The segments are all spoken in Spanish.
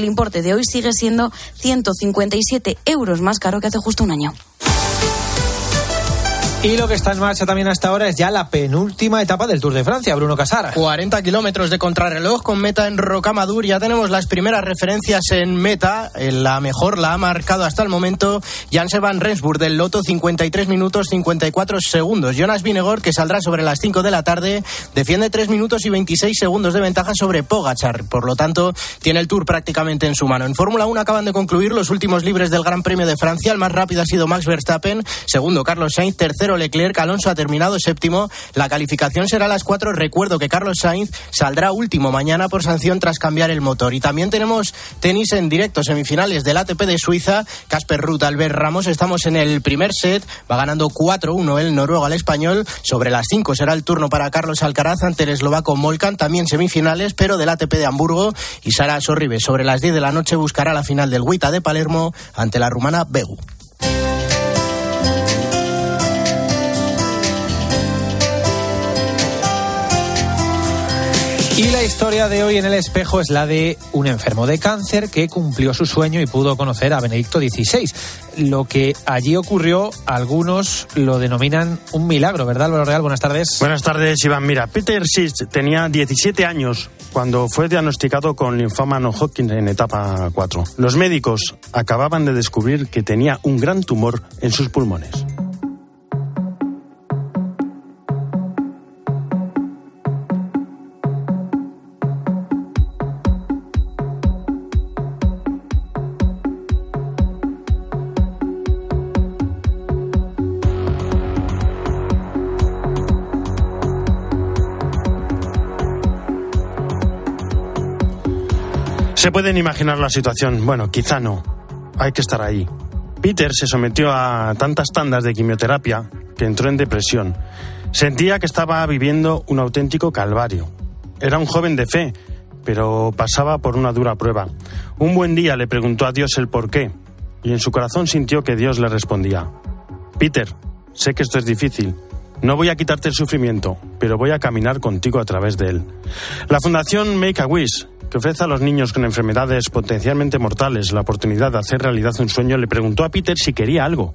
El importe de hoy sigue siendo 157 euros más caro que hace justo un año. Y lo que está en marcha también hasta ahora es ya la penúltima etapa del Tour de Francia, Bruno Casar. 40 kilómetros de contrarreloj con meta en Rocamadour. Ya tenemos las primeras referencias en meta. La mejor la ha marcado hasta el momento Jan Van Rensburg del Loto, 53 minutos 54 segundos. Jonas Vinegor, que saldrá sobre las 5 de la tarde, defiende 3 minutos y 26 segundos de ventaja sobre Pogachar. Por lo tanto, tiene el Tour prácticamente en su mano. En Fórmula 1 acaban de concluir los últimos libres del Gran Premio de Francia. El más rápido ha sido Max Verstappen, segundo Carlos Sainz, tercero Leclerc, Alonso ha terminado séptimo. La calificación será a las cuatro. Recuerdo que Carlos Sainz saldrá último mañana por sanción tras cambiar el motor. Y también tenemos tenis en directo, semifinales del ATP de Suiza. Casper Ruth, Albert Ramos, estamos en el primer set. Va ganando 4-1 el noruego al español. Sobre las 5 será el turno para Carlos Alcaraz ante el eslovaco Molkan, también semifinales, pero del ATP de Hamburgo. Y Sara Sorribe sobre las 10 de la noche buscará la final del Huita de Palermo ante la rumana Begu. Y la historia de hoy en el espejo es la de un enfermo de cáncer que cumplió su sueño y pudo conocer a Benedicto XVI. Lo que allí ocurrió, algunos lo denominan un milagro, ¿verdad, Álvaro Real? Buenas tardes. Buenas tardes, Iván. Mira, Peter Schiff tenía 17 años cuando fue diagnosticado con linfoma no Hodgkin en etapa 4. Los médicos acababan de descubrir que tenía un gran tumor en sus pulmones. Imaginar la situación. Bueno, quizá no. Hay que estar ahí. Peter se sometió a tantas tandas de quimioterapia que entró en depresión. Sentía que estaba viviendo un auténtico calvario. Era un joven de fe, pero pasaba por una dura prueba. Un buen día le preguntó a Dios el por qué, y en su corazón sintió que Dios le respondía, Peter, sé que esto es difícil, no voy a quitarte el sufrimiento, pero voy a caminar contigo a través de él. La Fundación Make a Wish que ofrece a los niños con enfermedades potencialmente mortales la oportunidad de hacer realidad un sueño, le preguntó a Peter si quería algo.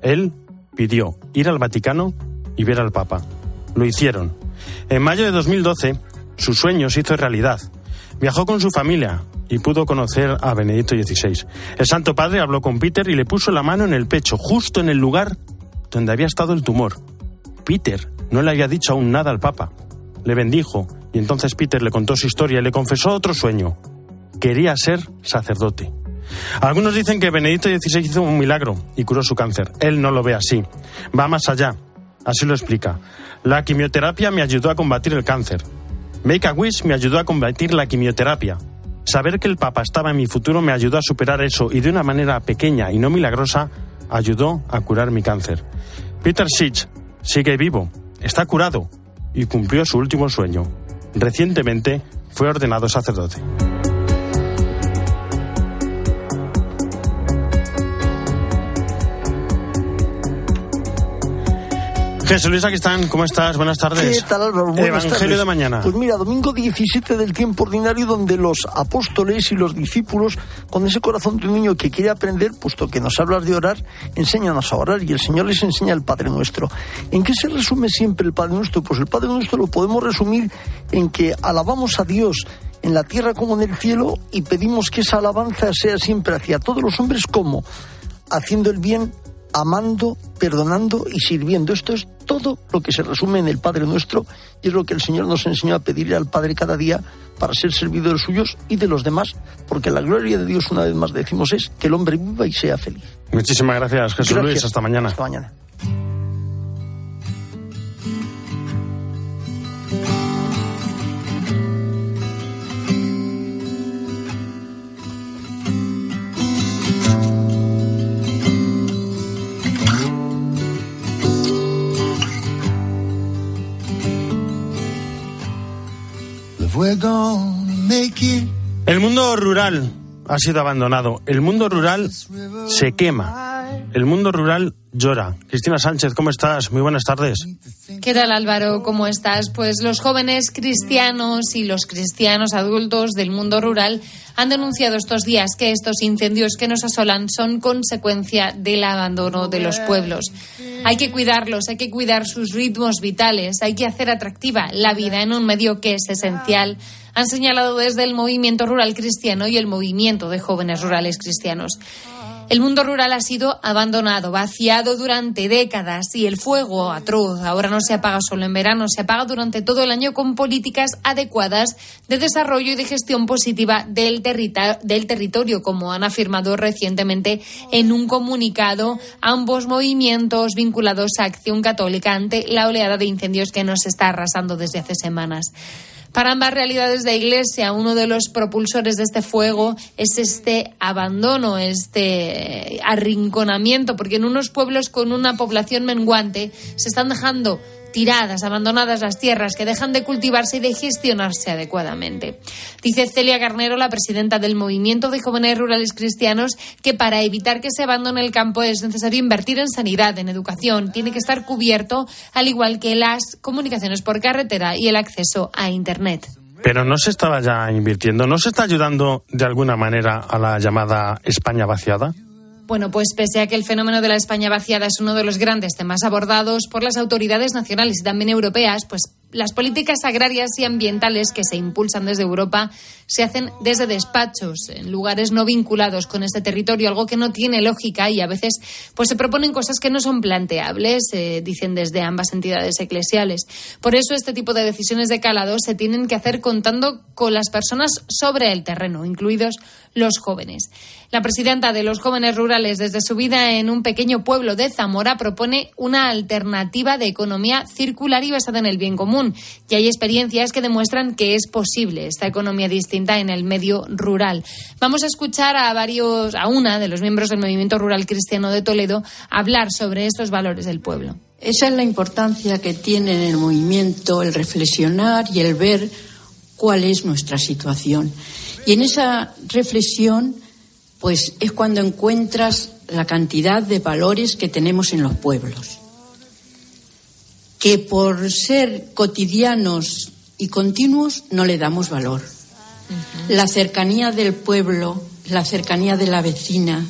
Él pidió ir al Vaticano y ver al Papa. Lo hicieron. En mayo de 2012, su sueño se hizo realidad. Viajó con su familia y pudo conocer a Benedicto XVI. El Santo Padre habló con Peter y le puso la mano en el pecho, justo en el lugar donde había estado el tumor. Peter no le había dicho aún nada al Papa. Le bendijo y entonces Peter le contó su historia y le confesó otro sueño. Quería ser sacerdote. Algunos dicen que Benedicto XVI hizo un milagro y curó su cáncer. Él no lo ve así. Va más allá. Así lo explica. La quimioterapia me ayudó a combatir el cáncer. Make a Wish me ayudó a combatir la quimioterapia. Saber que el Papa estaba en mi futuro me ayudó a superar eso y de una manera pequeña y no milagrosa ayudó a curar mi cáncer. Peter Sitch sigue vivo, está curado y cumplió su último sueño, Recientemente fue ordenado sacerdote. Jesús Luis Aquistán, ¿cómo estás? Buenas tardes. ¿Qué tal, Álvaro? Buenas Evangelio de mañana. Pues mira, domingo 17 del tiempo ordinario, donde los apóstoles y los discípulos, con ese corazón de un niño que quiere aprender, puesto que nos hablas de orar, enséñanos a orar y el Señor les enseña el Padre Nuestro. ¿En qué se resume siempre el Padre Nuestro? Pues el Padre Nuestro lo podemos resumir en que alabamos a Dios en la tierra como en el cielo y pedimos que esa alabanza sea siempre hacia todos los hombres como haciendo el bien amando, perdonando y sirviendo. Esto es todo lo que se resume en el Padre Nuestro y es lo que el Señor nos enseñó a pedirle al Padre cada día para ser servidores suyos y de los demás, porque la gloria de Dios, una vez más decimos, es que el hombre viva y sea feliz. Muchísimas gracias, Jesús Luis. Hasta mañana. Hasta mañana. El mundo rural ha sido abandonado. El mundo rural se quema. El mundo rural llora. Cristina Sánchez, ¿cómo estás? Muy buenas tardes. ¿Qué tal Álvaro? ¿Cómo estás? Pues los jóvenes cristianos y los cristianos adultos del mundo rural han denunciado estos días que estos incendios que nos asolan son consecuencia del abandono de los pueblos. Hay que cuidarlos, hay que cuidar sus ritmos vitales, hay que hacer atractiva la vida en un medio que es esencial han señalado desde el movimiento rural cristiano y el movimiento de jóvenes rurales cristianos. El mundo rural ha sido abandonado, vaciado durante décadas y el fuego atroz ahora no se apaga solo en verano, se apaga durante todo el año con políticas adecuadas de desarrollo y de gestión positiva del, territorio, como han afirmado recientemente en un comunicado ambos movimientos vinculados a Acción Católica ante la oleada de incendios que nos está arrasando desde hace semanas. Para ambas realidades de Iglesia, uno de los propulsores de este fuego es este abandono, este arrinconamiento, porque en unos pueblos con una población menguante se están dejando tiradas, abandonadas las tierras que dejan de cultivarse y de gestionarse adecuadamente. Dice Celia Garnero, la presidenta del Movimiento de Jóvenes Rurales Cristianos, que para evitar que se abandone el campo es necesario invertir en sanidad, en educación, tiene que estar cubierto, al igual que las comunicaciones por carretera y el acceso a Internet. Pero no se estaba ya invirtiendo, ¿no se está ayudando de alguna manera a la llamada España vaciada? Bueno, pues pese a que el fenómeno de la España vaciada es uno de los grandes temas abordados por las autoridades nacionales y también europeas, pues las políticas agrarias y ambientales que se impulsan desde Europa se hacen desde despachos, en lugares no vinculados con este territorio, algo que no tiene lógica y a veces pues se proponen cosas que no son planteables, eh, dicen desde ambas entidades eclesiales. Por eso este tipo de decisiones de calado se tienen que hacer contando con las personas sobre el terreno, incluidos los jóvenes. La presidenta de los jóvenes rurales desde su vida en un pequeño pueblo de Zamora propone una alternativa de economía circular y basada en el bien común y hay experiencias que demuestran que es posible esta economía distinta en el medio rural. Vamos a escuchar a varios, a una de los miembros del Movimiento Rural Cristiano de Toledo hablar sobre estos valores del pueblo. Esa es la importancia que tiene en el movimiento el reflexionar y el ver cuál es nuestra situación. Y en esa reflexión, pues es cuando encuentras la cantidad de valores que tenemos en los pueblos que por ser cotidianos y continuos no le damos valor. La cercanía del pueblo, la cercanía de la vecina,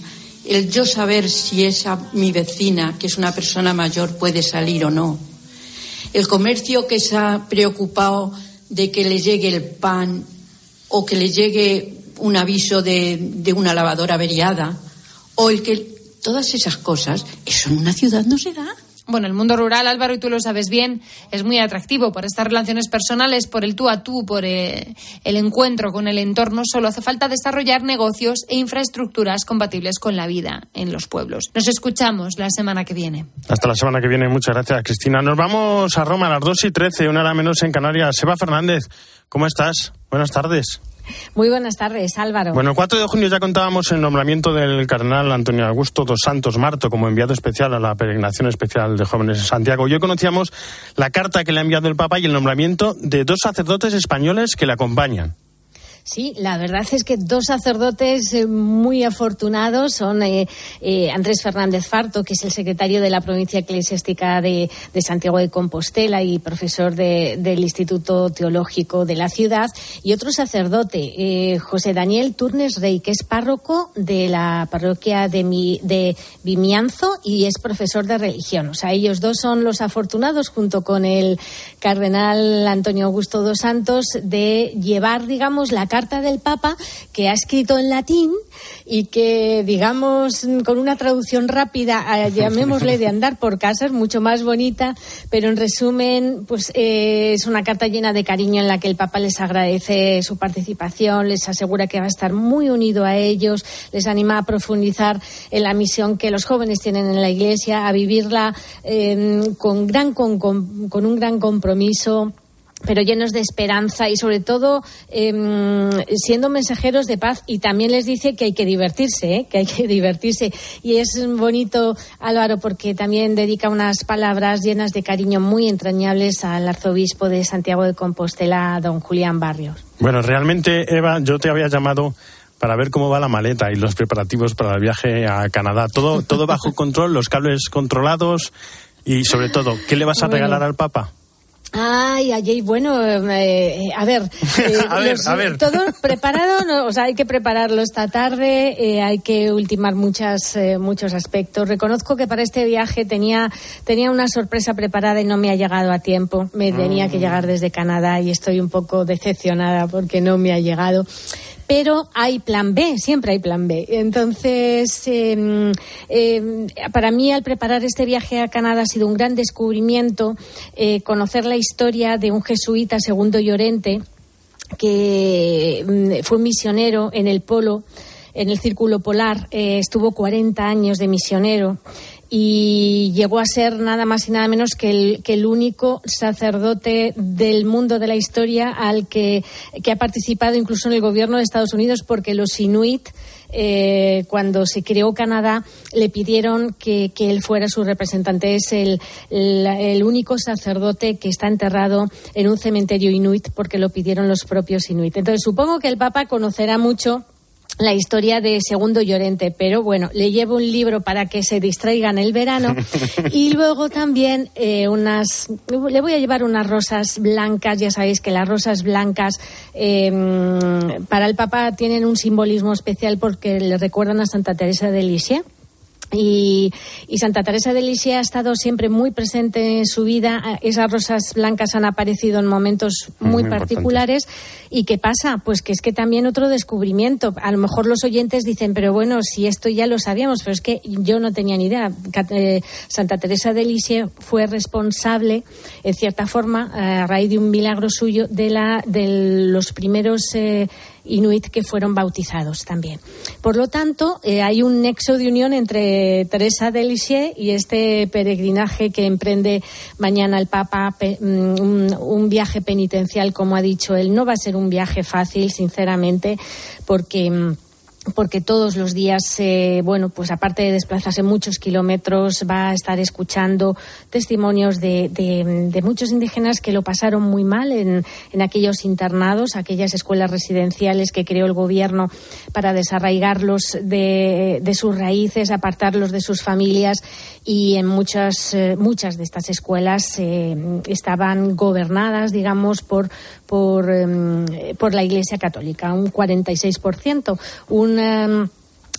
el yo saber si esa mi vecina, que es una persona mayor, puede salir o no. El comercio que se ha preocupado de que le llegue el pan o que le llegue un aviso de, de una lavadora averiada o el que todas esas cosas, eso en una ciudad no se da. Bueno, el mundo rural, Álvaro, y tú lo sabes bien, es muy atractivo por estas relaciones personales, por el tú a tú, por eh, el encuentro con el entorno. Solo hace falta desarrollar negocios e infraestructuras compatibles con la vida en los pueblos. Nos escuchamos la semana que viene. Hasta la semana que viene. Muchas gracias, Cristina. Nos vamos a Roma a las 2 y 13, una hora menos en Canarias. Seba Fernández, ¿cómo estás? Buenas tardes. Muy buenas tardes, Álvaro. Bueno, el 4 de junio ya contábamos el nombramiento del cardenal Antonio Augusto dos Santos Marto como enviado especial a la peregrinación especial de jóvenes en Santiago. Hoy conocíamos la carta que le ha enviado el Papa y el nombramiento de dos sacerdotes españoles que le acompañan. Sí, la verdad es que dos sacerdotes eh, muy afortunados son eh, eh, Andrés Fernández Farto, que es el secretario de la provincia eclesiástica de, Santiago de Compostela y profesor del Instituto Teológico de la ciudad, y otro sacerdote, José Daniel Turnes Rey, que es párroco de la parroquia de, de Vimianzo y es profesor de religión. O sea, ellos dos son los afortunados, junto con el cardenal Antonio Augusto dos Santos, de llevar, digamos, la carta del Papa que ha escrito en latín y que, digamos, con una traducción rápida, eh, llamémosle de andar por casa, es mucho más bonita, pero en resumen, pues eh, es una carta llena de cariño en la que el Papa les agradece su participación, les asegura que va a estar muy unido a ellos, les anima a profundizar en la misión que los jóvenes tienen en la Iglesia, a vivirla eh, con, gran, con, con un gran compromiso pero llenos de esperanza y sobre todo em, siendo mensajeros de paz y también les dice que hay que divertirse, ¿eh? que hay que divertirse y es bonito Álvaro porque también dedica unas palabras llenas de cariño muy entrañables al arzobispo de Santiago de Compostela, don Julián Barrios. Bueno, realmente Eva, yo te había llamado para ver cómo va la maleta y los preparativos para el viaje a Canadá. Todo, todo bajo control, los cables controlados y sobre todo, ¿qué le vas a regalar al Papa? Ay, ay, bueno, eh, a ver, eh, A ver, a ver. todo preparado, no, o sea, hay que prepararlo esta tarde, eh, hay que ultimar muchas, eh, muchos aspectos. Reconozco que para este viaje tenía, tenía una sorpresa preparada y no me ha llegado a tiempo. Me tenía que llegar desde Canadá y estoy un poco decepcionada porque no me ha llegado pero hay plan B, siempre hay plan B. Entonces, eh, eh, para mí al preparar este viaje a Canadá ha sido un gran descubrimiento eh, conocer la historia de un jesuita segundo Llorente que mm, fue misionero en el polo en el círculo polar, eh, estuvo 40 años de misionero y llegó a ser nada más y nada menos que el, único sacerdote del mundo de la historia al que, ha participado incluso en el gobierno de Estados Unidos porque los inuit eh, cuando se creó Canadá le pidieron que, él fuera su representante. Es el, el, el único sacerdote que está enterrado en un cementerio inuit porque lo pidieron los propios inuit. Entonces supongo que el Papa conocerá mucho la historia de Segundo Llorente, pero bueno, le llevo un libro para que se distraigan el verano y luego también eh, unas, le voy a llevar unas rosas blancas, ya sabéis que las rosas blancas eh, para el Papa tienen un simbolismo especial porque le recuerdan a Santa Teresa de Lisieux. Y, y, Santa Teresa de Lisieux ha estado siempre muy presente en su vida. Esas rosas blancas han aparecido en momentos muy, muy particulares. ¿Y qué pasa? Pues que es que también otro descubrimiento. A lo mejor los oyentes dicen, pero bueno, si esto ya lo sabíamos, pero es que yo no tenía ni idea. Eh, Santa Teresa de Lisieux fue responsable, en cierta forma, a raíz de un milagro suyo, de, la, de los primeros. Eh, inuit que fueron bautizados también. Por lo tanto, eh, hay un nexo de unión entre Teresa de Lisieux y este peregrinaje que emprende mañana el Papa, pe, un, un, viaje penitencial, como ha dicho él. No va a ser un viaje fácil, sinceramente, porque porque todos los días, eh, bueno, pues aparte de desplazarse muchos kilómetros, va a estar escuchando testimonios de, de, muchos indígenas que lo pasaron muy mal en, en, aquellos internados, aquellas escuelas residenciales que creó el gobierno para desarraigarlos de, de sus raíces, apartarlos de sus familias y en muchas, eh, muchas de estas escuelas eh, estaban gobernadas, digamos, por, por, eh, por la Iglesia Católica, un 46%. Un, um,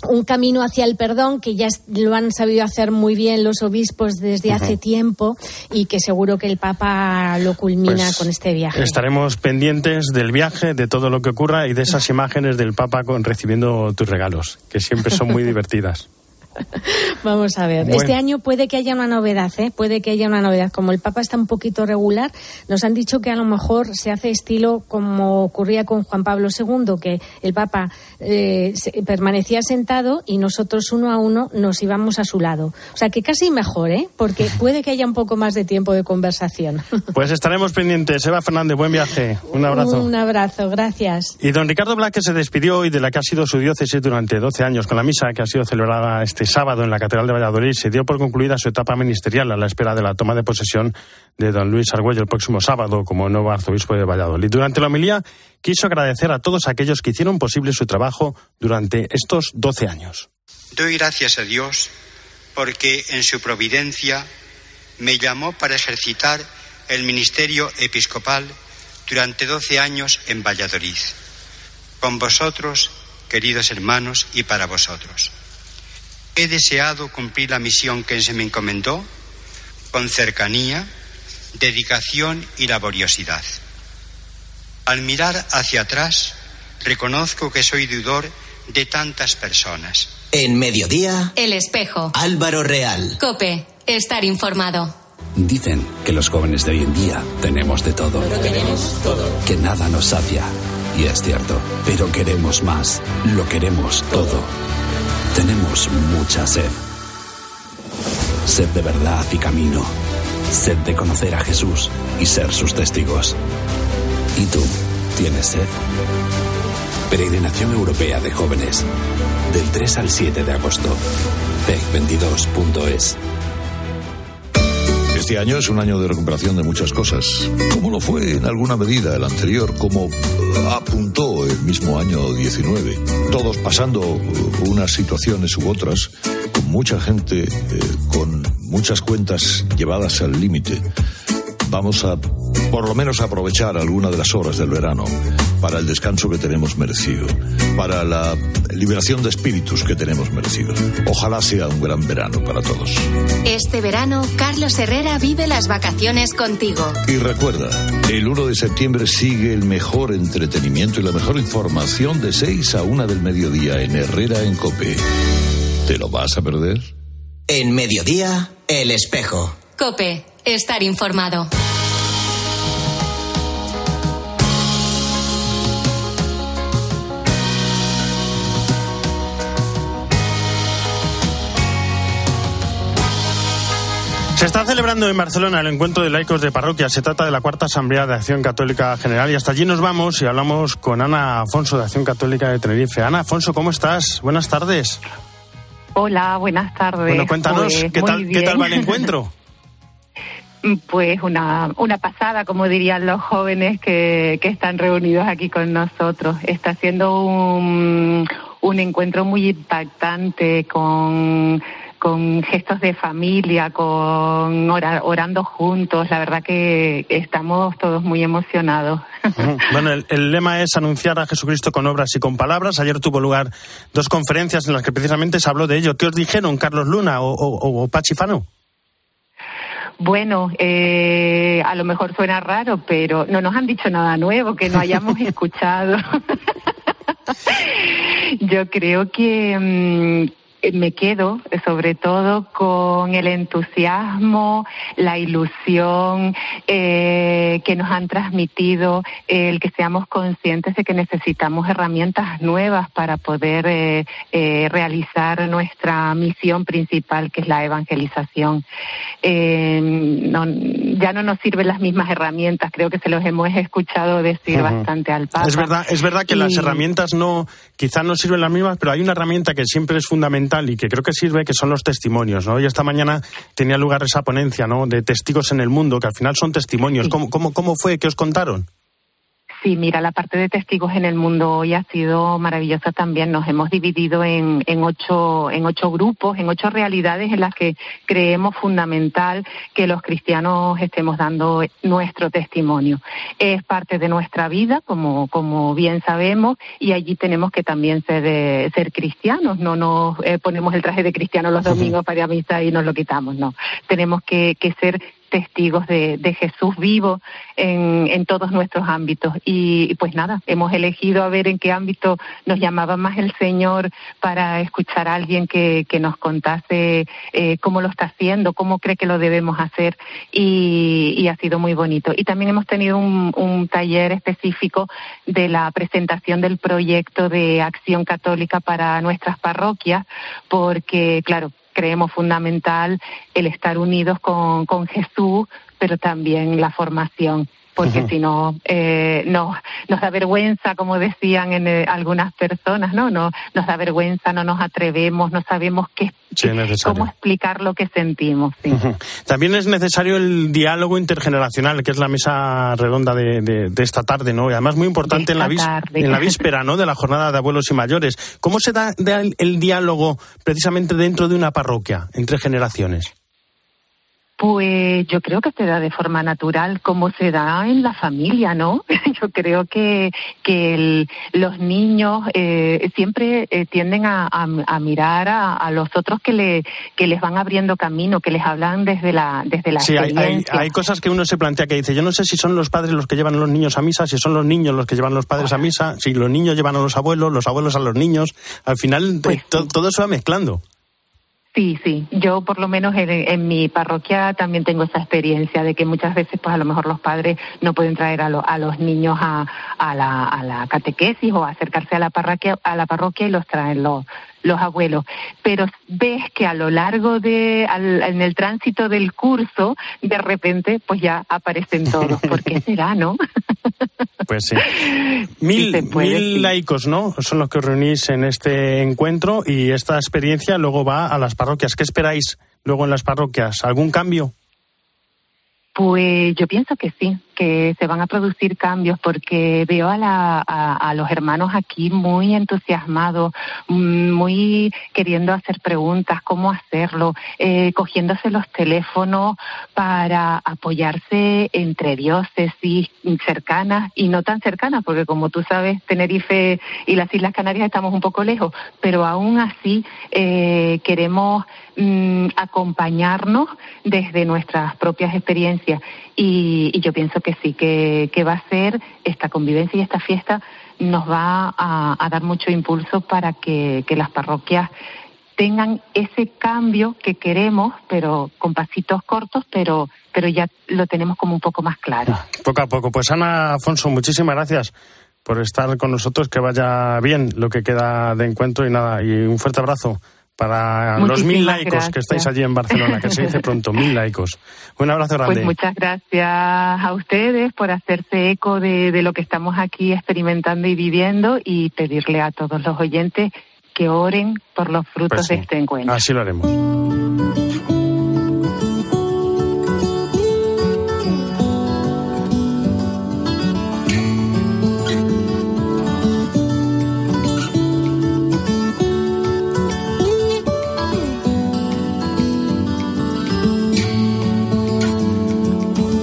un camino hacia el perdón que ya lo han sabido hacer muy bien los obispos desde uh -huh. hace tiempo y que seguro que el Papa lo culmina pues con este viaje. Estaremos pendientes del viaje, de todo lo que ocurra y de esas imágenes del Papa con, recibiendo tus regalos, que siempre son muy divertidas. Vamos a ver. Bueno. Este año puede que haya una novedad, ¿eh? Puede que haya una novedad. Como el Papa está un poquito regular, nos han dicho que a lo mejor se hace estilo como ocurría con Juan Pablo II, que el Papa eh, se, permanecía sentado y nosotros uno a uno nos íbamos a su lado. O sea que casi mejor, ¿eh? Porque puede que haya un poco más de tiempo de conversación. Pues estaremos pendientes. Eva Fernández, buen viaje. Un abrazo. Un abrazo, gracias. Y don Ricardo Blaque se despidió hoy de la que ha sido su diócesis durante 12 años con la misa que ha sido celebrada este sábado en la Catedral de Valladolid se dio por concluida su etapa ministerial a la espera de la toma de posesión de don Luis Argüello el próximo sábado como nuevo arzobispo de Valladolid. Durante la homilía quiso agradecer a todos aquellos que hicieron posible su trabajo durante estos 12 años. Doy gracias a Dios porque en su providencia me llamó para ejercitar el ministerio episcopal durante 12 años en Valladolid. Con vosotros, queridos hermanos, y para vosotros. He deseado cumplir la misión que se me encomendó con cercanía, dedicación y laboriosidad. Al mirar hacia atrás, reconozco que soy deudor de tantas personas. En mediodía, El espejo. Álvaro Real. Cope, estar informado. Dicen que los jóvenes de hoy en día tenemos de todo. Pero tenemos todo. Que nada nos sacia. Y es cierto, pero queremos más. Lo queremos todo. Tenemos mucha sed. Sed de verdad y camino. Sed de conocer a Jesús y ser sus testigos. ¿Y tú tienes sed? Peregrinación Europea de Jóvenes. Del 3 al 7 de agosto. PEC22.es. Este año es un año de recuperación de muchas cosas, como lo fue en alguna medida el anterior, como apuntó el mismo año 19. Todos pasando unas situaciones u otras, con mucha gente, eh, con muchas cuentas llevadas al límite. Vamos a, por lo menos, aprovechar alguna de las horas del verano para el descanso que tenemos merecido, para la liberación de espíritus que tenemos merecido. Ojalá sea un gran verano para todos. Este verano, Carlos Herrera vive las vacaciones contigo. Y recuerda, el 1 de septiembre sigue el mejor entretenimiento y la mejor información de 6 a 1 del mediodía en Herrera en Cope. ¿Te lo vas a perder? En mediodía, el espejo. Cope, estar informado. Se está celebrando en Barcelona el encuentro de laicos de parroquia. Se trata de la cuarta Asamblea de Acción Católica General y hasta allí nos vamos y hablamos con Ana Afonso de Acción Católica de Tenerife. Ana Afonso, ¿cómo estás? Buenas tardes. Hola, buenas tardes. Bueno, cuéntanos, Pues, ¿qué, tal, ¿qué tal va el encuentro? Pues una, una pasada, como dirían los jóvenes que, que están reunidos aquí con nosotros. Está siendo un, un encuentro muy impactante con, con gestos de familia, con ora- orando juntos. La verdad que estamos todos muy emocionados. Bueno, el, el lema es anunciar a Jesucristo con obras y con palabras. Ayer tuvo lugar dos conferencias en las que precisamente se habló de ello. ¿Qué os dijeron, Carlos Luna o, o, o Pachi Fano? Bueno, eh, a lo mejor suena raro, pero no nos han dicho nada nuevo que no hayamos escuchado. Yo creo que mm, me quedo sobre todo con el entusiasmo, la ilusión eh, que nos han transmitido, el que seamos conscientes de que necesitamos herramientas nuevas para poder eh, eh, realizar nuestra misión principal, que es la evangelización. Eh, no- ya no nos sirven las mismas herramientas, creo que se los hemos escuchado decir bastante al Papa. Es verdad, es verdad que las herramientas no, quizás no sirven las mismas, pero hay una herramienta que siempre es fundamental y que creo que sirve, que son los testimonios, ¿no? Y esta mañana tenía lugar esa ponencia, ¿no? De testigos en el mundo, que al final son testimonios. ¿Cómo, cómo, cómo fue? ¿Qué os contaron? Sí, mira, la parte de testigos en el mundo hoy ha sido maravillosa también. Nos hemos dividido en, en ocho, en ocho grupos, en ocho realidades en las que creemos fundamental que los cristianos estemos dando nuestro testimonio. Es parte de nuestra vida, como, como bien sabemos, y allí tenemos que también ser, eh, ser cristianos. No nos eh, ponemos el traje de cristiano los domingos para ir a misa y nos lo quitamos, no. Tenemos que, que ser testigos de, Jesús vivo en, todos nuestros ámbitos. Y, pues nada, hemos elegido a ver en qué ámbito nos llamaba más el Señor para escuchar a alguien que, nos contase eh, cómo lo está haciendo, cómo cree que lo debemos hacer y, ha sido muy bonito. Y también hemos tenido un taller específico de la presentación del proyecto de acción católica para nuestras parroquias, porque claro, creemos fundamental el estar unidos con, con Jesús, pero también la formación, porque si no, eh, nos, nos da vergüenza, como decían en, eh, algunas personas, ¿no? ¿no? Nos da vergüenza, no nos atrevemos, no sabemos qué, Sí, cómo explicar lo que sentimos. sí. También es necesario el diálogo intergeneracional, que es la mesa redonda de, de- de esta tarde, ¿no? Y además muy importante en la, esta vis- tarde. en la víspera, ¿no? De la jornada de abuelos y mayores. ¿Cómo se da, da el, el diálogo precisamente dentro de una parroquia, entre generaciones? Pues yo creo que se da de forma natural, como se da en la familia, ¿no? Yo creo que, que el- los niños eh, siempre eh, tienden a, a- a mirar a, a los otros que, le, que les van abriendo camino, que les hablan desde la, desde la Sí, hay, hay, hay cosas que uno se plantea que dice, yo no sé si son los padres los que llevan a los niños a misa, si son los niños los que llevan a los padres a misa, si los niños llevan a los abuelos, los abuelos a los niños. Al final Pues eh, to- todo se va mezclando. Sí, sí. Yo por lo menos en, mi parroquia también tengo esa experiencia de que muchas veces pues a lo mejor los padres no pueden traer a, lo- a los niños a, a la, a la catequesis o acercarse a la parroquia, a la parroquia y los traen los, los abuelos. Pero ves que a lo largo de, al- en el tránsito del curso, de repente pues ya aparecen todos. ¿Por qué será, no? Pues sí. Mil, puede, mil sí. laicos, ¿no? Son los que os reunís en este encuentro y esta experiencia luego va a las parroquias. ¿Qué esperáis luego en las parroquias? ¿Algún cambio? Pues yo pienso que sí, que se van a producir cambios porque veo a, la, a, los hermanos aquí muy entusiasmados, mm, muy queriendo hacer preguntas, cómo hacerlo, eh, cogiéndose los teléfonos para apoyarse entre diócesis cercanas y no tan cercanas, porque como tú sabes, Tenerife y las Islas Canarias estamos un poco lejos, pero aún así eh, queremos mm, acompañarnos desde nuestras propias experiencias y, yo pienso que sí, que, va a ser esta convivencia y esta fiesta nos va a, dar mucho impulso para que, las parroquias tengan ese cambio que queremos, pero con pasitos cortos, pero, pero ya lo tenemos como un poco más claro. Poco a poco. Pues Ana Afonso, muchísimas gracias por estar con nosotros, que vaya bien lo que queda de encuentro y nada, y un fuerte abrazo para los mil laicos que estáis allí en Barcelona, que se dice pronto, mil laicos. Un abrazo grande. Pues muchas gracias a ustedes por hacerse eco de, de lo que estamos aquí experimentando y viviendo y pedirle a todos los oyentes que oren por los frutos pues de este encuentro. Así lo haremos.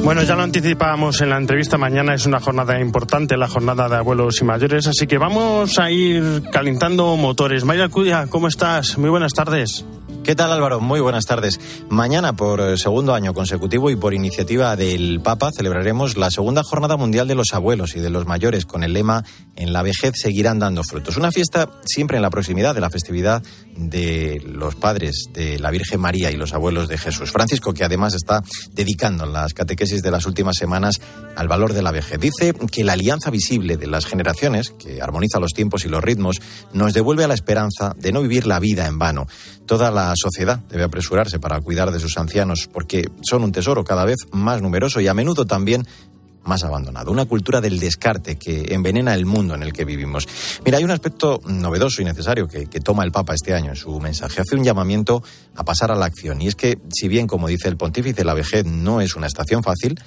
Bueno, ya lo anticipábamos en la entrevista. Mañana es una jornada importante, la jornada de abuelos y mayores. Así que vamos a ir calentando motores. Maya Cudia, ¿cómo estás? Muy buenas tardes. ¿Qué tal Álvaro? Muy buenas tardes. Mañana, por eh, segundo año consecutivo y por iniciativa del Papa, celebraremos la segunda Jornada Mundial de los Abuelos y de los Mayores con el lema En la vejez seguirán dando frutos. Una fiesta siempre en la proximidad de la festividad de los padres de la Virgen María y los abuelos de Jesús. Francisco, que además está dedicando las catequesis de las últimas semanas al valor de la vejez. Dice que la alianza visible de las generaciones, que armoniza los tiempos y los ritmos, nos devuelve a la esperanza de no vivir la vida en vano. Toda la sociedad debe apresurarse para cuidar de sus ancianos porque son un tesoro cada vez más numeroso y a menudo también más abandonado. Una cultura del descarte que envenena el mundo en el que vivimos. Mira, hay un aspecto novedoso y necesario que, toma el Papa este año en su mensaje. Hace un llamamiento a pasar a la acción. Y es que, si bien, como dice el pontífice, la vejez no es una estación fácil,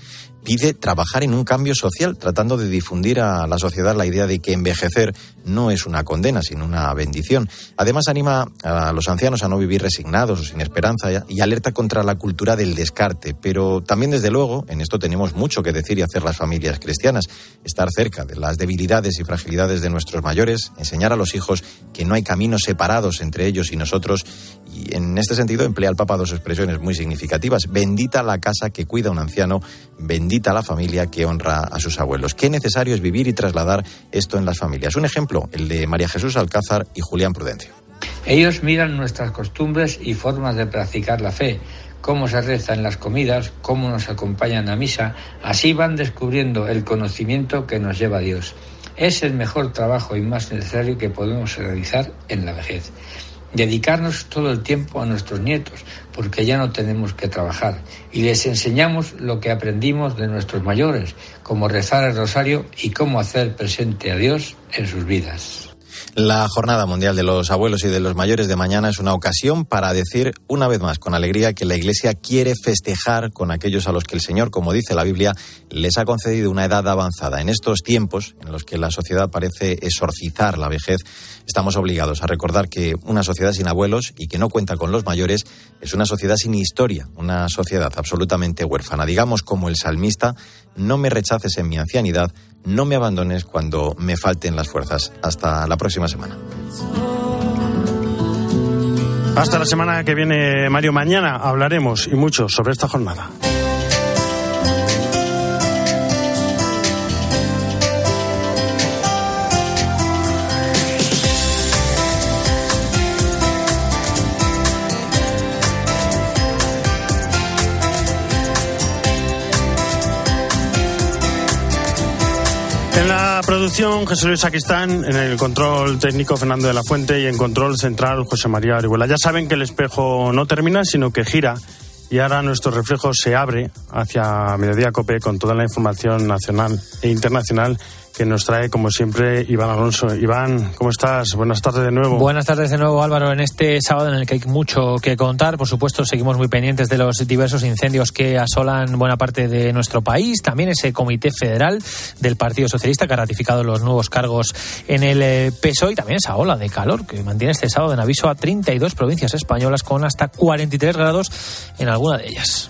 pide trabajar en un cambio social, tratando de difundir a la sociedad la idea de que envejecer no es una condena, sino una bendición. Además, anima a los ancianos a no vivir resignados o sin esperanza y alerta contra la cultura del descarte. Pero también, desde luego, en esto tenemos mucho que decir y hacer familias cristianas. Estar cerca de las debilidades y fragilidades de nuestros mayores, enseñar a los hijos que no hay caminos separados entre ellos y nosotros. Y en este sentido emplea el Papa dos expresiones muy significativas. Bendita la casa que cuida a un anciano, bendita la familia que honra a sus abuelos. Qué necesario es vivir y trasladar esto en las familias. Un ejemplo, el de María Jesús Alcázar y Julián Prudencio. Ellos miran nuestras costumbres y formas de practicar la fe, cómo se reza en las comidas, cómo nos acompañan a misa, así van descubriendo el conocimiento que nos lleva a Dios. Es el mejor trabajo y más necesario que podemos realizar en la vejez dedicarnos todo el tiempo a nuestros nietos, porque ya no tenemos que trabajar, y les enseñamos lo que aprendimos de nuestros mayores, cómo rezar el rosario y cómo hacer presente a Dios en sus vidas. La Jornada Mundial de los Abuelos y de los Mayores de mañana es una ocasión para decir una vez más con alegría que la Iglesia quiere festejar con aquellos a los que el Señor, como dice la Biblia, les ha concedido una edad avanzada. En estos tiempos en los que la sociedad parece exorcizar la vejez, estamos obligados a recordar que una sociedad sin abuelos y que no cuenta con los mayores es una sociedad sin historia, una sociedad absolutamente huérfana. Digamos como el salmista, no me rechaces en mi ancianidad, no me abandones cuando me falten las fuerzas. Hasta la próxima semana. Hasta la semana que viene, Mario. Mañana hablaremos y mucho sobre esta jornada. Producción Jesús Luis Saquistán, en el control técnico Fernando de la Fuente y en control central José María Orihuela. Ya saben que el espejo no termina, sino que gira y ahora nuestro reflejo se abre hacia Mediodía Cope con toda la información nacional e internacional que nos trae, como siempre, Iván Alonso. Iván, ¿cómo estás? Buenas tardes de nuevo. Buenas tardes de nuevo, Álvaro, en este sábado en el que hay mucho que contar. Por supuesto, seguimos muy pendientes de los diversos incendios que asolan buena parte de nuestro país. También ese comité federal del Partido Socialista que ha ratificado los nuevos cargos en el eh, PSOE y también esa ola de calor que mantiene este sábado en aviso a 32 provincias españolas con hasta 43 grados en alguna de ellas.